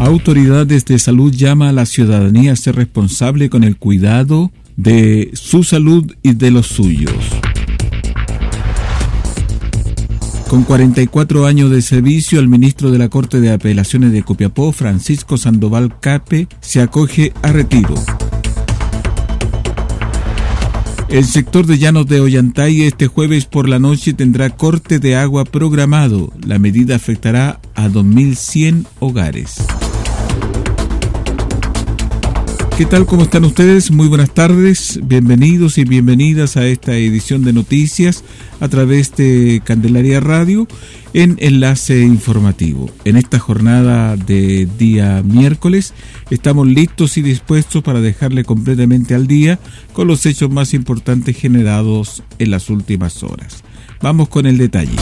Autoridades de salud llama a la ciudadanía a ser responsable con el cuidado de su salud y de los suyos. Con 44 años de servicio, el ministro de la Corte de Apelaciones de Copiapó, Francisco Sandoval Cape, se acoge a retiro. El sector de Llanos de Ollantay este jueves por la noche tendrá corte de agua programado. La medida afectará a 2.100 hogares. ¿Qué tal? ¿Cómo están ustedes? Muy buenas tardes. Bienvenidos y bienvenidas a esta edición de noticias a través de Candelaria Radio en Enlace Informativo. En esta jornada de día miércoles estamos listos y dispuestos para dejarle completamente al día con los hechos más importantes generados en las últimas horas. Vamos con el detalle.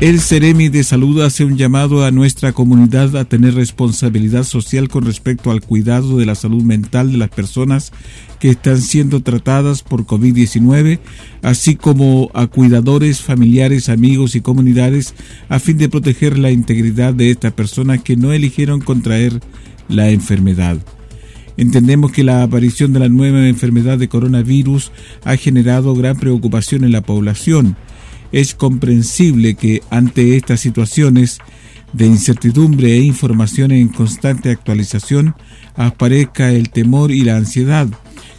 El Ceremi de Salud hace un llamado a nuestra comunidad a tener responsabilidad social con respecto al cuidado de la salud mental de las personas que están siendo tratadas por COVID-19, así como a cuidadores, familiares, amigos y comunidades a fin de proteger la integridad de estas personas que no eligieron contraer la enfermedad. Entendemos que la aparición de la nueva enfermedad de coronavirus ha generado gran preocupación en la población es comprensible que ante estas situaciones de incertidumbre e información en constante actualización aparezca el temor y la ansiedad.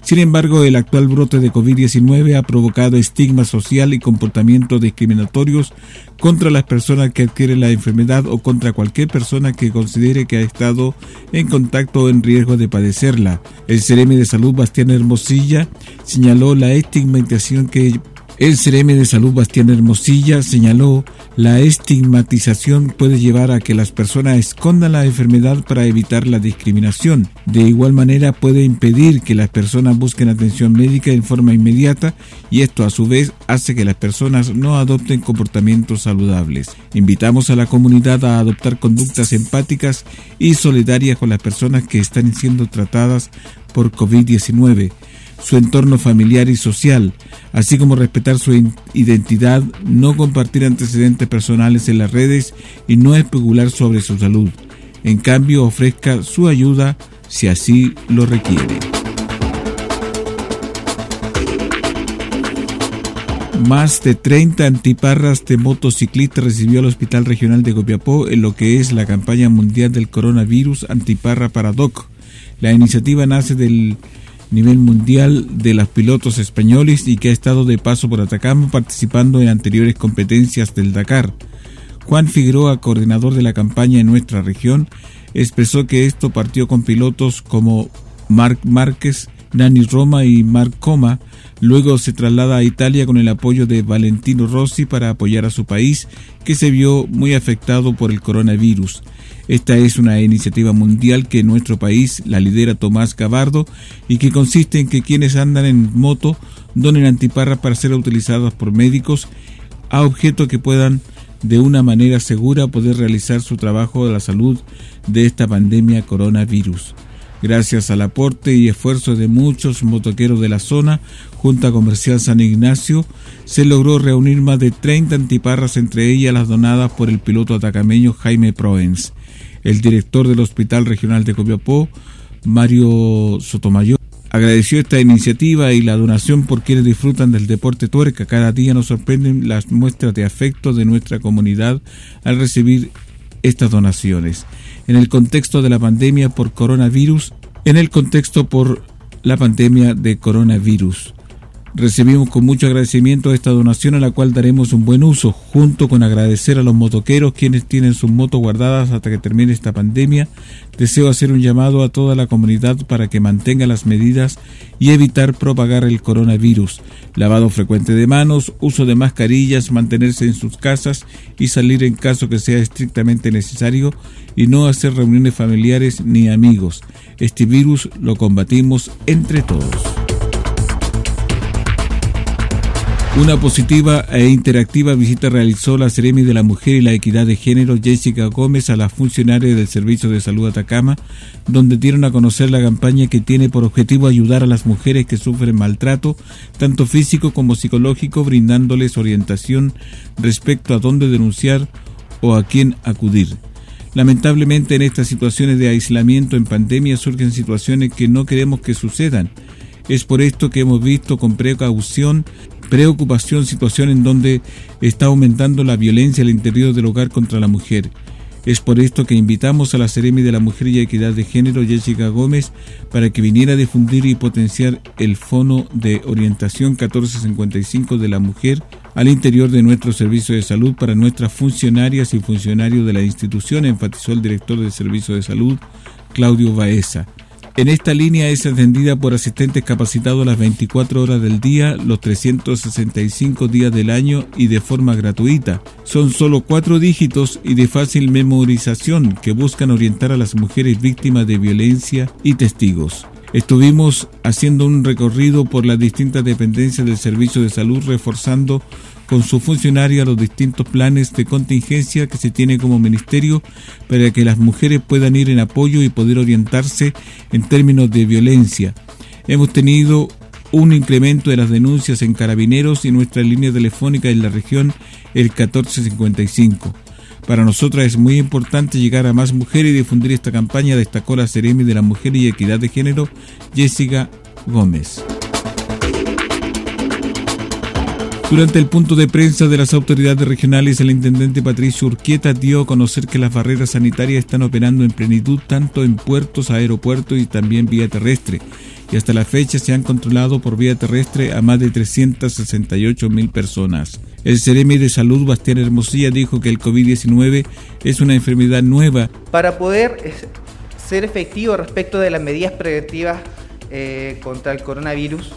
Sin embargo, el actual brote de COVID-19 ha provocado estigma social y comportamientos discriminatorios contra las personas que adquieren la enfermedad o contra cualquier persona que considere que ha estado en contacto o en riesgo de padecerla. El CRM de Salud Bastián Hermosilla señaló la estigmatización que el CRM de Salud Bastián Hermosilla señaló la estigmatización puede llevar a que las personas escondan la enfermedad para evitar la discriminación. De igual manera puede impedir que las personas busquen atención médica en forma inmediata y esto a su vez hace que las personas no adopten comportamientos saludables. Invitamos a la comunidad a adoptar conductas empáticas y solidarias con las personas que están siendo tratadas por COVID-19 su entorno familiar y social, así como respetar su identidad, no compartir antecedentes personales en las redes y no especular sobre su salud. En cambio, ofrezca su ayuda si así lo requiere. Más de 30 antiparras de motociclistas recibió el Hospital Regional de Copiapó en lo que es la campaña mundial del coronavirus Antiparra para DOC. La iniciativa nace del nivel mundial de los pilotos españoles y que ha estado de paso por Atacama participando en anteriores competencias del Dakar. Juan Figueroa, coordinador de la campaña en nuestra región, expresó que esto partió con pilotos como Marc Márquez, Dani Roma y Marc Coma. Luego se traslada a Italia con el apoyo de Valentino Rossi para apoyar a su país, que se vio muy afectado por el coronavirus. Esta es una iniciativa mundial que en nuestro país la lidera Tomás Gabardo y que consiste en que quienes andan en moto donen antiparras para ser utilizadas por médicos a objetos que puedan de una manera segura poder realizar su trabajo de la salud de esta pandemia coronavirus. Gracias al aporte y esfuerzo de muchos motoqueros de la zona, Junta Comercial San Ignacio, se logró reunir más de 30 antiparras, entre ellas las donadas por el piloto atacameño Jaime Proens. El director del Hospital Regional de Copiapó, Mario Sotomayor, agradeció esta iniciativa y la donación por quienes disfrutan del deporte tuerca. Cada día nos sorprenden las muestras de afecto de nuestra comunidad al recibir estas donaciones. En el contexto de la pandemia por coronavirus, en el contexto por la pandemia de coronavirus. Recibimos con mucho agradecimiento esta donación a la cual daremos un buen uso, junto con agradecer a los motoqueros quienes tienen sus motos guardadas hasta que termine esta pandemia. Deseo hacer un llamado a toda la comunidad para que mantenga las medidas y evitar propagar el coronavirus. Lavado frecuente de manos, uso de mascarillas, mantenerse en sus casas y salir en caso que sea estrictamente necesario y no hacer reuniones familiares ni amigos. Este virus lo combatimos entre todos. Una positiva e interactiva visita realizó la Seremi de la Mujer y la Equidad de Género Jessica Gómez a la funcionaria del Servicio de Salud Atacama, donde dieron a conocer la campaña que tiene por objetivo ayudar a las mujeres que sufren maltrato, tanto físico como psicológico, brindándoles orientación respecto a dónde denunciar o a quién acudir. Lamentablemente en estas situaciones de aislamiento en pandemia surgen situaciones que no queremos que sucedan. Es por esto que hemos visto con precaución preocupación, situación en donde está aumentando la violencia al interior del hogar contra la mujer. Es por esto que invitamos a la Seremi de la Mujer y Equidad de Género, Jessica Gómez, para que viniera a difundir y potenciar el Fono de Orientación 1455 de la Mujer al interior de nuestro servicio de salud para nuestras funcionarias y funcionarios de la institución, enfatizó el director del Servicio de Salud, Claudio Baeza. En esta línea es atendida por asistentes capacitados las 24 horas del día, los 365 días del año y de forma gratuita. Son solo cuatro dígitos y de fácil memorización que buscan orientar a las mujeres víctimas de violencia y testigos. Estuvimos haciendo un recorrido por las distintas dependencias del servicio de salud reforzando con su funcionario a los distintos planes de contingencia que se tiene como ministerio para que las mujeres puedan ir en apoyo y poder orientarse en términos de violencia. Hemos tenido un incremento de las denuncias en carabineros y nuestra línea telefónica en la región el 1455. Para nosotras es muy importante llegar a más mujeres y difundir esta campaña, destacó la Seremi de la Mujer y Equidad de Género, Jessica Gómez. Durante el punto de prensa de las autoridades regionales, el intendente Patricio Urquieta dio a conocer que las barreras sanitarias están operando en plenitud tanto en puertos, aeropuertos y también vía terrestre. Y hasta la fecha se han controlado por vía terrestre a más de 368 mil personas. El Ceremi de Salud, Bastián Hermosilla, dijo que el COVID-19 es una enfermedad nueva. Para poder eh, ser efectivo respecto de las medidas preventivas eh, contra el coronavirus,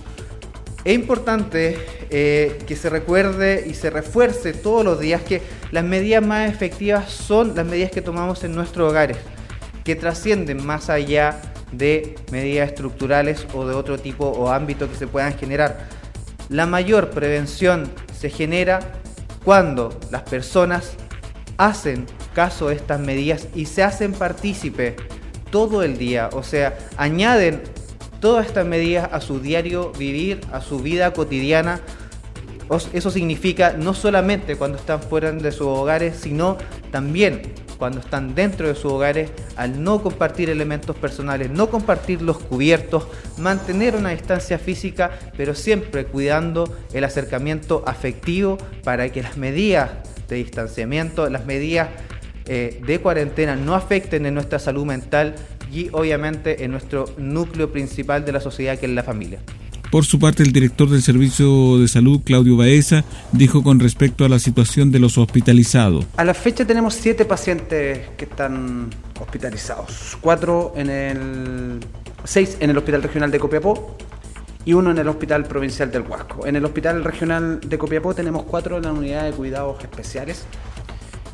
es importante eh, que se recuerde y se refuerce todos los días que las medidas más efectivas son las medidas que tomamos en nuestros hogares, que trascienden más allá de medidas estructurales o de otro tipo o ámbito que se puedan generar. La mayor prevención se genera cuando las personas hacen caso de estas medidas y se hacen partícipe todo el día, o sea, añaden todas estas medidas a su diario vivir, a su vida cotidiana. Eso significa no solamente cuando están fuera de sus hogares, sino también cuando están dentro de sus hogares, al no compartir elementos personales, no compartir los cubiertos, mantener una distancia física, pero siempre cuidando el acercamiento afectivo para que las medidas de distanciamiento, las medidas eh, de cuarentena no afecten en nuestra salud mental y obviamente en nuestro núcleo principal de la sociedad que es la familia. Por su parte, el director del Servicio de Salud, Claudio Baeza, dijo con respecto a la situación de los hospitalizados. A la fecha tenemos siete pacientes que están hospitalizados, cuatro en el, seis en el Hospital Regional de Copiapó y uno en el Hospital Provincial del Huasco. En el Hospital Regional de Copiapó tenemos cuatro en la unidad de cuidados especiales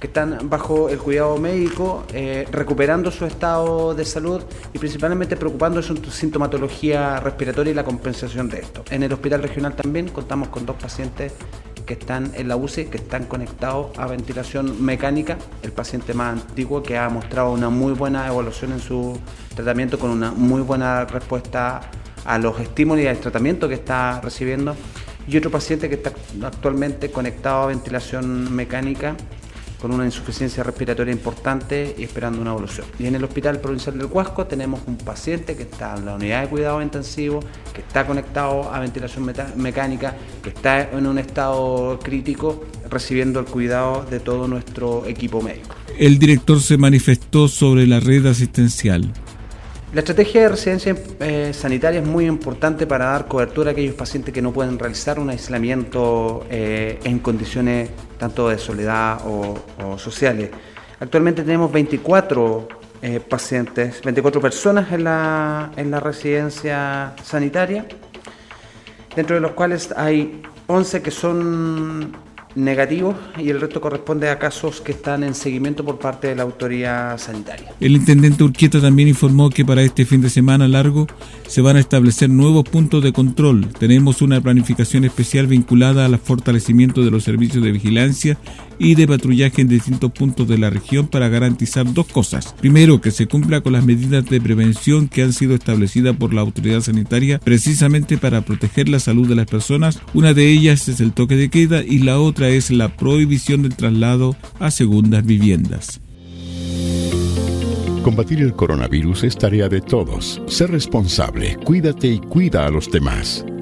que están bajo el cuidado médico, eh, recuperando su estado de salud y principalmente preocupándose en su sintomatología respiratoria y la compensación de esto. En el hospital regional también contamos con dos pacientes que están en la UCI, que están conectados a ventilación mecánica, el paciente más antiguo que ha mostrado una muy buena evolución en su tratamiento con una muy buena respuesta a los estímulos y al tratamiento que está recibiendo, y otro paciente que está actualmente conectado a ventilación mecánica con una insuficiencia respiratoria importante y esperando una evolución. Y en el Hospital Provincial del Huasco tenemos un paciente que está en la unidad de cuidado intensivo, que está conectado a ventilación mecánica, que está en un estado crítico recibiendo el cuidado de todo nuestro equipo médico. el director se manifestó sobre la red asistencial. La estrategia de residencia eh, sanitaria es muy importante para dar cobertura a aquellos pacientes que no pueden realizar un aislamiento eh, en condiciones tanto de soledad o, sociales. Actualmente tenemos 24 eh, pacientes, 24 personas en la, en la residencia sanitaria, dentro de los cuales hay 11 que son negativos y el resto corresponde a casos que están en seguimiento por parte de la autoridad sanitaria. El intendente Urquieta también informó que para este fin de semana largo se van a establecer nuevos puntos de control. Tenemos una planificación especial vinculada al fortalecimiento de los servicios de vigilancia y de patrullaje en distintos puntos de la región para garantizar dos cosas. Primero, que se cumpla con las medidas de prevención que han sido establecidas por la autoridad sanitaria precisamente para proteger la salud de las personas. Una de ellas es el toque de queda y la otra es la prohibición del traslado a segundas viviendas. Combatir el coronavirus es tarea de todos. Sé responsable, cuídate y cuida a los demás.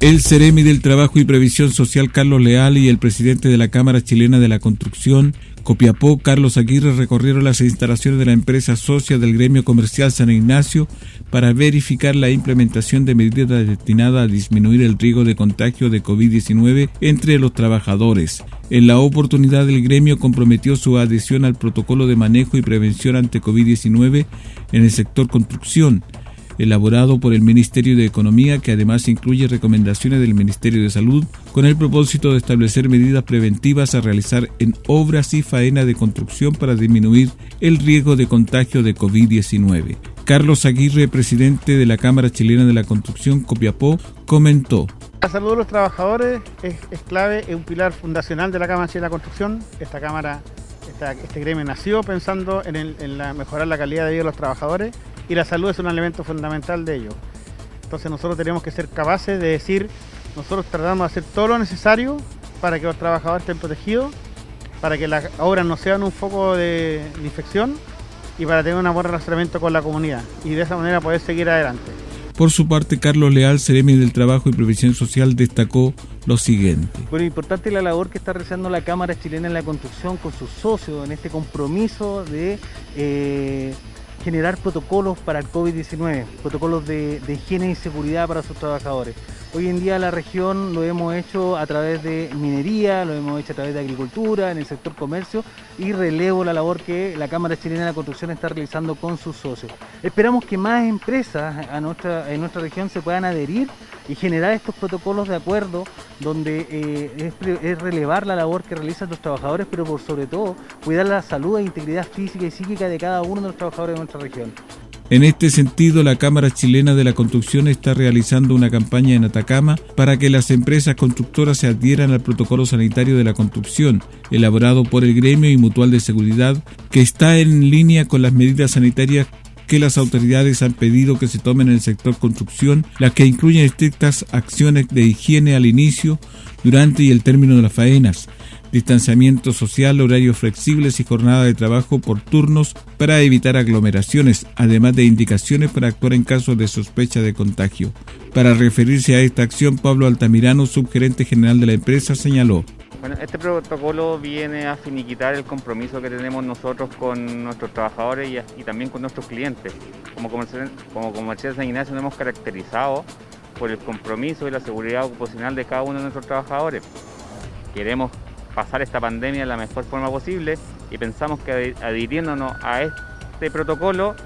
El Ceremi del Trabajo y Previsión Social Carlos Leal y el presidente de la Cámara Chilena de la Construcción Copiapó, Carlos Aguirre recorrieron las instalaciones de la empresa socia del gremio comercial San Ignacio para verificar la implementación de medidas destinadas a disminuir el riesgo de contagio de COVID-19 entre los trabajadores. En la oportunidad, el gremio comprometió su adhesión al protocolo de manejo y prevención ante COVID-19 en el sector construcción elaborado por el Ministerio de Economía, que además incluye recomendaciones del Ministerio de Salud, con el propósito de establecer medidas preventivas a realizar en obras y faena de construcción para disminuir el riesgo de contagio de COVID-19. Carlos Aguirre, presidente de la Cámara Chilena de la Construcción Copiapó, comentó. La salud de los trabajadores es, clave, es un pilar fundacional de la Cámara Chilena de la Construcción. Esta Cámara, este gremio nació pensando en, la, mejorar la calidad de vida de los trabajadores y la salud es un elemento fundamental de ello. Entonces nosotros tenemos que ser capaces de decir, nosotros tratamos de hacer todo lo necesario para que los trabajadores estén protegidos, para que las obras no sean un foco de, infección y para tener un buen relacionamiento con la comunidad y de esa manera poder seguir adelante. Por su parte, Carlos Leal, Ceremi del Trabajo y Previsión Social, destacó lo siguiente. Bueno, importante la labor que está realizando la Cámara Chilena en la Construcción con sus socios en este compromiso de eh, generar protocolos para el COVID-19, protocolos de, higiene y seguridad para sus trabajadores. Hoy en día la región lo hemos hecho a través de minería, lo hemos hecho a través de agricultura, en el sector comercio y relevo la labor que la Cámara Chilena de la Construcción está realizando con sus socios. Esperamos que más empresas en nuestra región se puedan adherir y generar estos protocolos de acuerdo donde eh, es, relevar la labor que realizan los trabajadores, pero por sobre todo cuidar la salud e integridad física y psíquica de cada uno de los trabajadores de nuestra región. En este sentido, la Cámara Chilena de la Construcción está realizando una campaña en Atacama para que las empresas constructoras se adhieran al protocolo sanitario de la construcción, elaborado por el gremio y mutual de seguridad, que está en línea con las medidas sanitarias que las autoridades han pedido que se tomen en el sector construcción, las que incluyen estrictas acciones de higiene al inicio, durante y el término de las faenas, distanciamiento social, horarios flexibles y jornada de trabajo por turnos para evitar aglomeraciones, además de indicaciones para actuar en caso de sospecha de contagio. Para referirse a esta acción, Pablo Altamirano, subgerente general de la empresa, señaló. Bueno, este protocolo viene a finiquitar el compromiso que tenemos nosotros con nuestros trabajadores y, también con nuestros clientes. Como comercial, como comercial San Ignacio nos hemos caracterizado por el compromiso y la seguridad ocupacional de cada uno de nuestros trabajadores. Queremos pasar esta pandemia de la mejor forma posible y pensamos que adhiriéndonos a este protocolo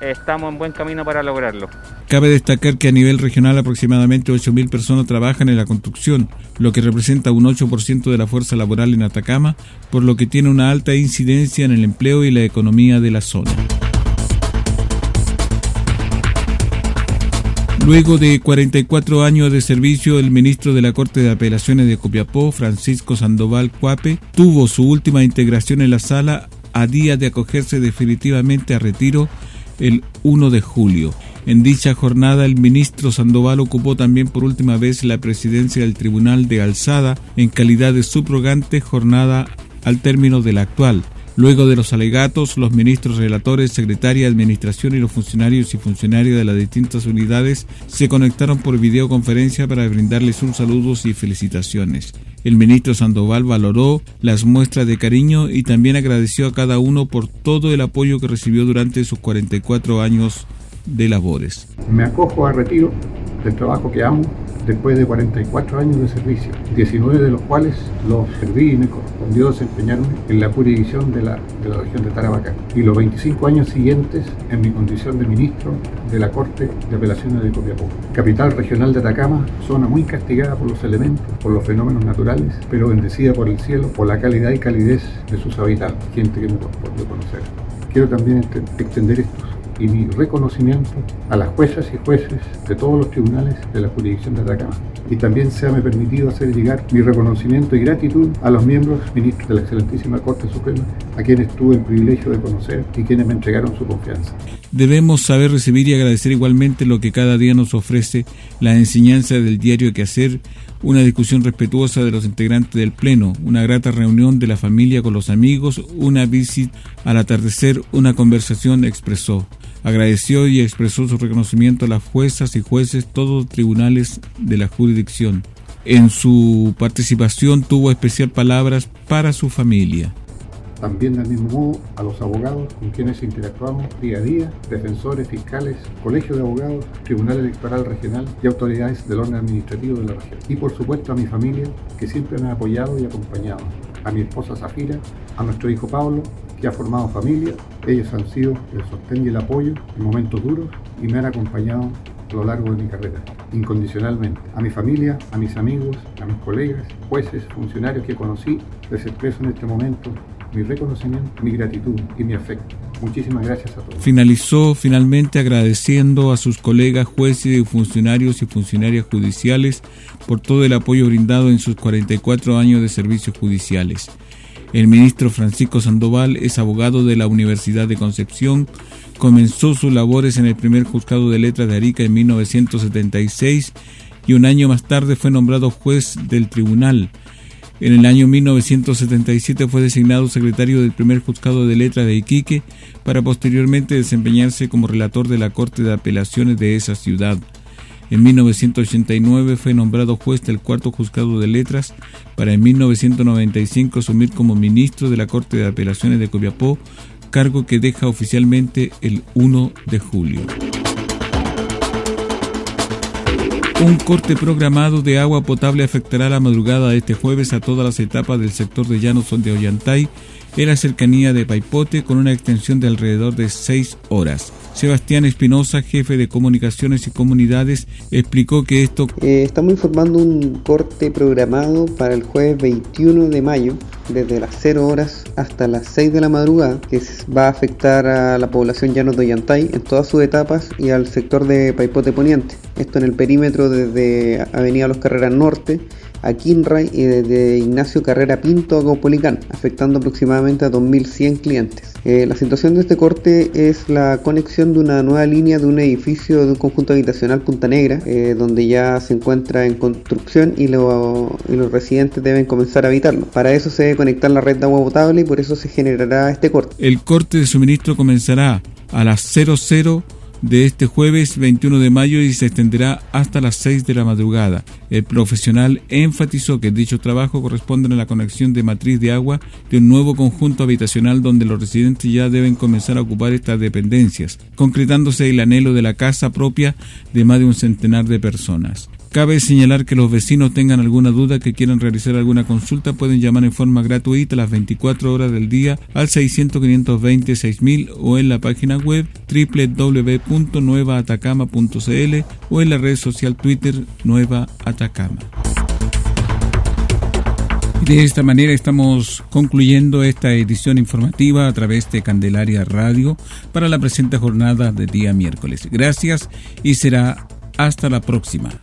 estamos en buen camino para lograrlo. Cabe destacar que a nivel regional aproximadamente 8.000 personas trabajan en la construcción, lo que representa un 8% de la fuerza laboral en Atacama, por lo que tiene una alta incidencia en el empleo y la economía de la zona. Luego de 44 años de servicio, el ministro de la Corte de Apelaciones de Copiapó, Francisco Sandoval Cuape, tuvo su última integración en la sala a día de acogerse definitivamente a retiro el 1 de julio. En dicha jornada, el ministro Sandoval ocupó también por última vez la presidencia del Tribunal de Alzada en calidad de subrogante jornada al término de la actual. Luego de los alegatos, los ministros relatores, secretaria Administración y los funcionarios y funcionarias de las distintas unidades se conectaron por videoconferencia para brindarles sus saludos y felicitaciones. El ministro Sandoval valoró las muestras de cariño y también agradeció a cada uno por todo el apoyo que recibió durante sus 44 años de labores. Me acojo a retiro del trabajo que amo después de 44 años de servicio, 19 de los cuales los serví y me correspondió desempeñarme en la jurisdicción de la, de la región de Tarapacá, y los 25 años siguientes en mi condición de ministro de la Corte de Apelaciones de Copiapó. Capital regional de Atacama, zona muy castigada por los elementos, por los fenómenos naturales, pero bendecida por el cielo, por la calidad y calidez de sus habitantes, gente que me correspondió conocer. Quiero también extender estos y mi reconocimiento a las juezas y jueces de todos los tribunales de la jurisdicción de Atacama. Y también se me permitido hacer llegar mi reconocimiento y gratitud a los miembros ministros de la excelentísima Corte Suprema, a quienes tuve el privilegio de conocer y quienes me entregaron su confianza. Debemos saber recibir y agradecer igualmente lo que cada día nos ofrece la enseñanza del diario que hacer, una discusión respetuosa de los integrantes del Pleno, una grata reunión de la familia con los amigos, una visita al atardecer, una conversación expresó. Agradeció y expresó su reconocimiento a las juezas y jueces, todos tribunales de la jurisdicción. En su participación tuvo especial palabras para su familia. También del mismo modo a los abogados con quienes interactuamos día a día, defensores, fiscales, colegio de abogados, Tribunal Electoral Regional y autoridades del orden administrativo de la región. Y por supuesto a mi familia que siempre me ha apoyado y acompañado, a mi esposa Zafira, a nuestro hijo Pablo, que ha formado familia. Ellos han sido el sostén y el apoyo en momentos duros y me han acompañado a lo largo de mi carrera, incondicionalmente. A mi familia, a mis amigos, a mis colegas, jueces, funcionarios que conocí, les expreso en este momento mi reconocimiento, mi gratitud y mi afecto. Muchísimas gracias a todos. Finalizó finalmente agradeciendo a sus colegas jueces y funcionarios y funcionarias judiciales por todo el apoyo brindado en sus 44 años de servicios judiciales. El ministro Francisco Sandoval es abogado de la Universidad de Concepción, comenzó sus labores en el primer juzgado de letras de Arica en 1976 y un año más tarde fue nombrado juez del tribunal. En el año 1977 fue designado secretario del primer juzgado de letras de Iquique para posteriormente desempeñarse como relator de la Corte de Apelaciones de esa ciudad. En 1989 fue nombrado juez del cuarto juzgado de letras para en 1995 asumir como ministro de la Corte de Apelaciones de Copiapó, cargo que deja oficialmente el 1 de julio. Un corte programado de agua potable afectará la madrugada de este jueves a todas las etapas del sector de Llanos de Ollantay en la cercanía de Paipote con una extensión de alrededor de seis horas. Sebastián Espinosa, jefe de comunicaciones y comunidades, explicó que esto... Eh, estamos informando un corte programado para el jueves 21 de mayo desde las 0 horas hasta las 6 de la madrugada, que va a afectar a la población llanos de Ollantay en todas sus etapas y al sector de Paipote Poniente. Esto en el perímetro desde Avenida Los Carreras Norte a Kinray y desde Ignacio Carrera Pinto a Caupolicán, afectando aproximadamente a 2.100 clientes. Eh, la situación de este corte es la conexión de una nueva línea de un edificio de un conjunto habitacional Punta Negra, eh, donde ya se encuentra en construcción y, y, los residentes deben comenzar a habitarlo. Para eso se conectar la red de agua potable y por eso se generará este corte. El corte de suministro comenzará a las 00 de este jueves 21 de mayo y se extenderá hasta las 6 de la madrugada. El profesional enfatizó que dicho trabajo corresponde a la conexión de matriz de agua de un nuevo conjunto habitacional donde los residentes ya deben comenzar a ocupar estas dependencias, concretándose el anhelo de la casa propia de más de un centenar de personas. Cabe señalar que los vecinos tengan alguna duda que quieran realizar alguna consulta pueden llamar en forma gratuita las 24 horas del día al 600 520 6000 o en la página web www.nuevaatacama.cl o en la red social Twitter Nueva Atacama. De esta manera estamos concluyendo esta edición informativa a través de Candelaria Radio para la presente jornada de día miércoles. Gracias y será hasta la próxima.